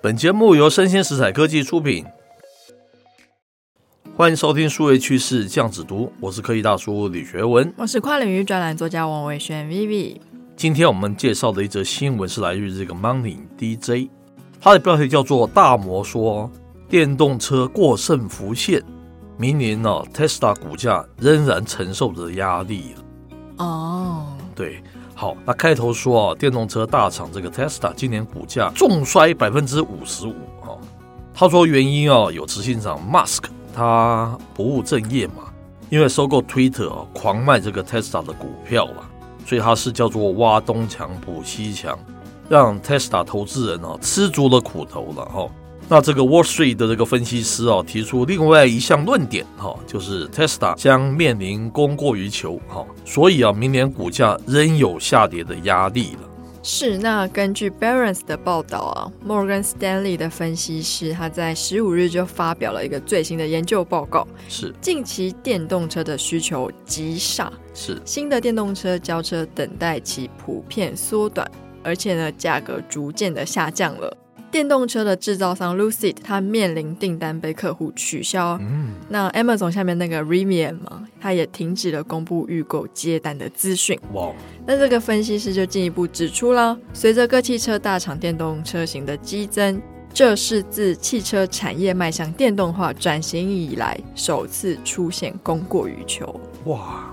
本节目由生鲜食材科技出品，欢迎收听数位趋势酱子读，我是科技大叔李学文，我是跨领域专栏作家王维轩 Vivi。今天我们介绍的一则新闻是来自这个 Money DJ，它的标题叫做“大摩说电动车过剩浮现，明年呢、啊、Tesla 股价仍然承受着压力”。哦，对。好，那开头说啊，电动车大厂这个 Tesla 今年股价重摔百分之五十五。哈，他说原因啊，有执行长 Musk 他不务正业嘛，因为收购 Twitter 啊，狂卖这个 Tesla 的股票了，所以他是叫做挖东墙补西墙，让 Tesla 投资人啊吃足了苦头了哈。那这个 Wall Street 的这个分析师啊，提出另外一项论点哈，就是 Tesla 将面临供过于求哈，所以啊，明年股价仍有下跌的压力了。是，那根据 Barron's 的报道啊，Morgan Stanley 的分析师他在十五日就发表了一个最新的研究报告，是近期电动车的需求急煞，是新的电动车交车等待期普遍缩短，而且呢，价格逐渐的下降了。电动车的制造商 Lucid，它面临订单被客户取消。嗯，那 Amazon 下面那个 Rivian 嘛，它也停止了公布预购接单的资讯。哇！那这个分析师就进一步指出了，随着各汽车大厂电动车型的激增，这是自汽车产业迈向电动化转型以来首次出现供过于求。哇，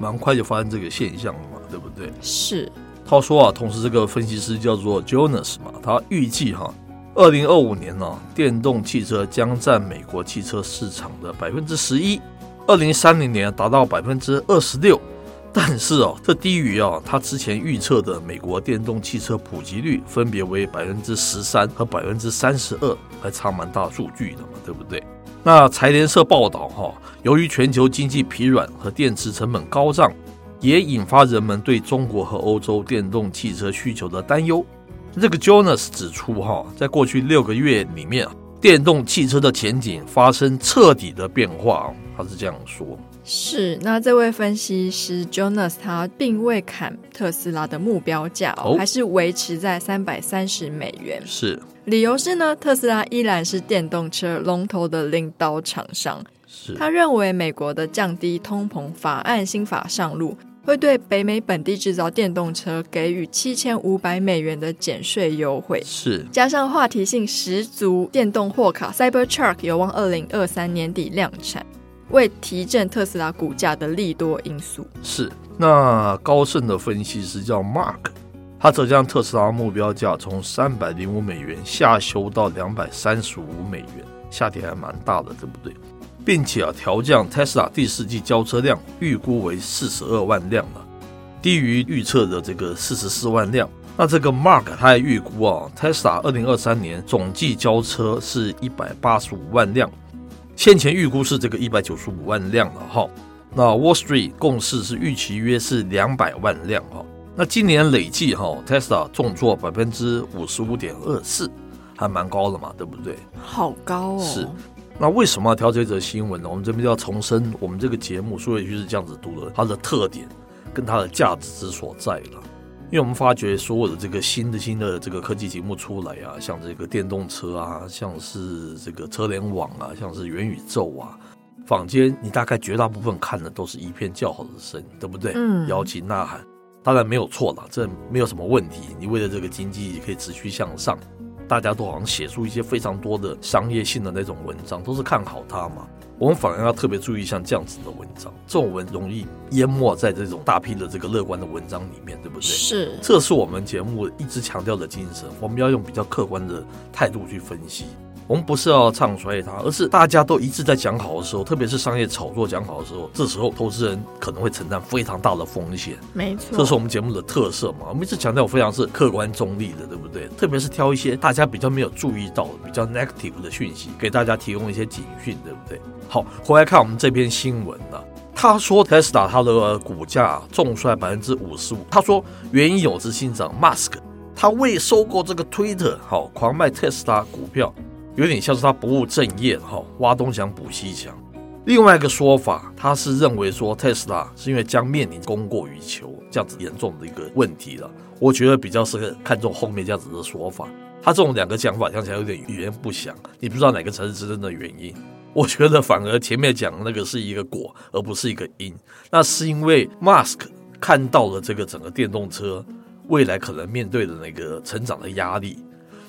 蛮快就发生这个现象了嘛，对不对？是。他说啊，同时这个分析师叫做 Jonas 嘛，他预计哈，二零二五年呢、电动汽车将占美国汽车市场的百分之十一，二零三零年达到百分之二十六。但是哦、这低于啊他之前预测的美国电动汽车普及率分别为百分之十三和百分之三十二，还差蛮大数据的嘛，对不对？那财联社报道哈，由于全球经济疲软和电池成本高涨。也引发人们对中国和欧洲电动汽车需求的担忧。这个 Jonas 指出，哈，在过去六个月里面，电动汽车的前景发生彻底的变化。他是这样说。是，那这位分析师 Jonas 他并未砍特斯拉的目标价，哦，还是维持在三百三十美元。是，理由是呢，特斯拉依然是电动车龙头的领导厂商。是，他认为美国的降低通膨法案新法上路。会对北美本地制造电动车给予七千五百美元的减税优惠，是加上话题性十足电动货卡 Cybertruck 有望二零二三年底量产，为提振特斯拉股价的利多因素。是那高盛的分析师叫 Mark，他则将特斯拉目标价从三百零五美元下修到两百三十五美元，下跌还蛮大的，对不对？并且啊，调降 Tesla 第四季交车量预估为四十二万辆了，低于预测的这个四十四万辆。那这个 Mark 他还预估啊，Tesla 二零二三年总计交车是一百八十五万辆，先前预估是这个一百九十五万辆了哈。那 Wall Street 共识是预期约是两百万辆哈。那今年累计哈，Tesla 重挫百分之五十五点二四，还蛮高的嘛，对不对？好高哦。是。那为什么要挑这则新闻呢？我们这边就要重申，我们这个节目数位趋势酱子读的它的特点跟它的价值之所在了。因为我们发觉所有的这个新的新的这个科技节目出来啊，像这个电动车啊，像是这个车联网啊，像是元宇宙啊，坊间你大概绝大部分看的都是一片叫好的声音，对不对？嗯，摇旗呐喊，当然没有错了，这没有什么问题。你为了这个经济可以持续向上。大家都好像写出一些非常多的商业性的那种文章，都是看好它嘛。我们反而要特别注意像这样子的文章，这种文容易淹没在这种大批的这个乐观的文章里面，对不对？是，这是我们节目一直强调的精神。我们要用比较客观的态度去分析。我们不是要唱衰它，而是大家都一致在讲好的时候，特别是商业炒作讲好的时候，这时候投资人可能会承担非常大的风险。没错，这是我们节目的特色嘛。我们一直强调，我非常是客观中立的，对不对？特别是挑一些大家比较没有注意到的、比较 negative 的讯息，给大家提供一些警讯，对不对？好，回来看我们这篇新闻了。他说，Tesla 它的股价重摔百分之五十五。他说，原因有执行长 Musk 他为收购这个 Twitter，好狂卖 Tesla 股票。有点像是他不务正业哈，挖东墙补西墙。另外一个说法，他是认为说特斯拉是因为将面临供过于求这样子严重的一个问题了。我觉得比较适合看中后面这样子的说法。他这种两个讲法讲起来有点语言不详，你不知道哪个才是真正的原因。我觉得反而前面讲的那个是一个果，而不是一个因。那是因为 Musk 看到了这个整个电动车未来可能面对的那个成长的压力，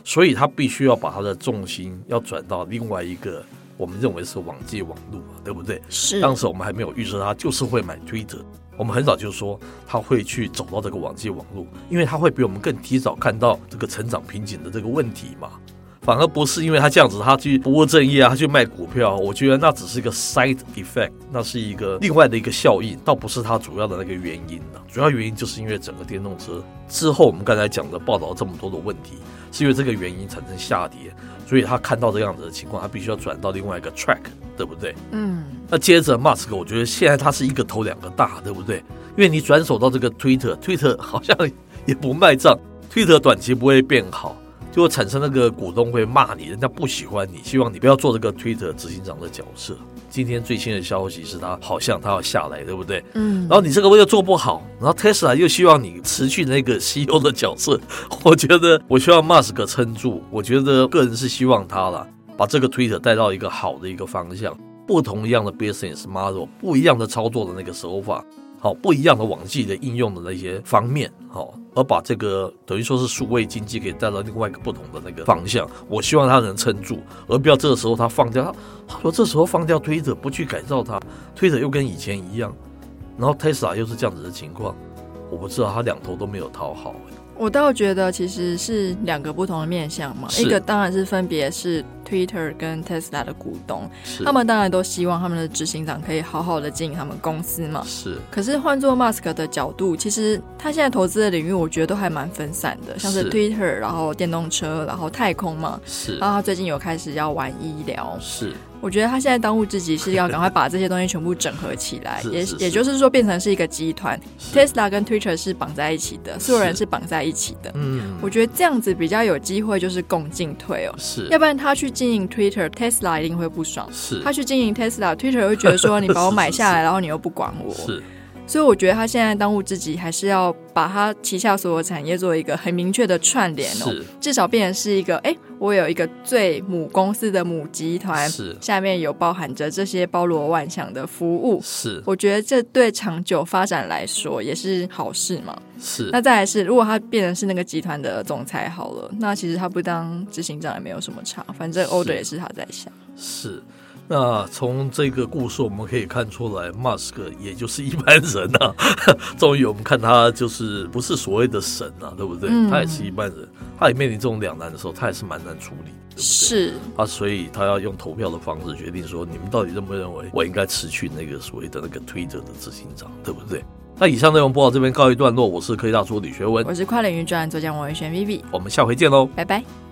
所以他必须要把他的重心要转到另外一个我们认为是网际网络，对不对？是。当时我们还没有预测他就是会买 Twitter，我们很早就说他会去走到这个网际网络，因为他会比我们更提早看到这个成长瓶颈的这个问题嘛。反而不是因为他这样子，他去不务正业啊，他去卖股票，我觉得那只是一个 side effect，那是一个另外的一个效应，倒不是他主要的那个原因呢。主要原因就是因为整个电动车之后，我们刚才讲的报道这么多的问题，是因为这个原因产生下跌，所以他看到这样子的情况，他必须要转到另外一个 track，对不对？嗯。那接着 Musk，，我觉得现在他是一个头两个大，对不对？因为你转手到这个 Twitter，Twitter 好像也不卖账，Twitter 短期不会变好。就会产生那个股东会骂你，人家不喜欢你，希望你不要做这个 Twitter 执行长的角色。今天最新的消息是他好像他要下来，对不对？嗯。然后你这个位又做不好，然后 Tesla 又希望你辞去那个 CEO 的角色。我觉得我希望 Musk 撑住。我觉得个人是希望他了，把这个 Twitter 带到一个好的一个方向，不同样的 business model，不一样的操作的那个手法。好，不一样的网际的应用的那些方面，好，而把这个等于说是数位经济给带到另外一个不同的那个方向。我希望他能撑住，而不要这个时候他放掉他。他说这时候放掉推特，不去改造它，推特又跟以前一样，然后 Tesla 又是这样子的情况，我不知道他两头都没有讨好。我倒觉得其实是两个不同的面向嘛，一个当然是分别是 Twitter 跟 Tesla 的股东，他们当然都希望他们的执行长可以好好的经营他们公司嘛。是。可是换做 Musk 的角度，其实他现在投资的领域，我觉得都还蛮分散的，像是 Twitter，然后电动车，然后太空嘛。是。然后他最近有开始要玩医疗。是。我觉得他现在当务之急是要赶快把这些东西全部整合起来，也也就是说变成是一个集团。Tesla 跟 Twitter 是绑在一起的，所有人是绑在一起的。嗯，我觉得这样子比较有机会，就是共进退哦。是，要不然他去经营 Twitter，Tesla 一定会不爽。是，他去经营 Tesla，Twitter 会觉得说你把我买下来，然后你又不管我。是。所以我觉得他现在当务之急还是要把他旗下所有产业做一个很明确的串联哦，至少变成是一个，哎，我有一个最母公司的母集团，是。下面有包含着这些包罗万象的服务，是，我觉得这对长久发展来说也是好事嘛。是，那再来是，如果他变成是那个集团的总裁好了，那其实他不当执行长也没有什么差，反正 order 也是他在下。是。是那从这个故事我们可以看出来，Musk 也就是一般人呐、啊。终于我们看他就是不是所谓的神啊，对不对？嗯、他也是一般人，他也面临这种两难的时候，他也是蛮难处理，对不对？是啊，所以他要用投票的方式决定说，你们到底认不认为我应该辞去那个所谓的那个 Twitter 的执行长，对不对？那以上内容播到这边告一段落，我是科技大叔李学文，我是跨领域专栏作家王维轩 Vivi，我们下回见喽，拜拜。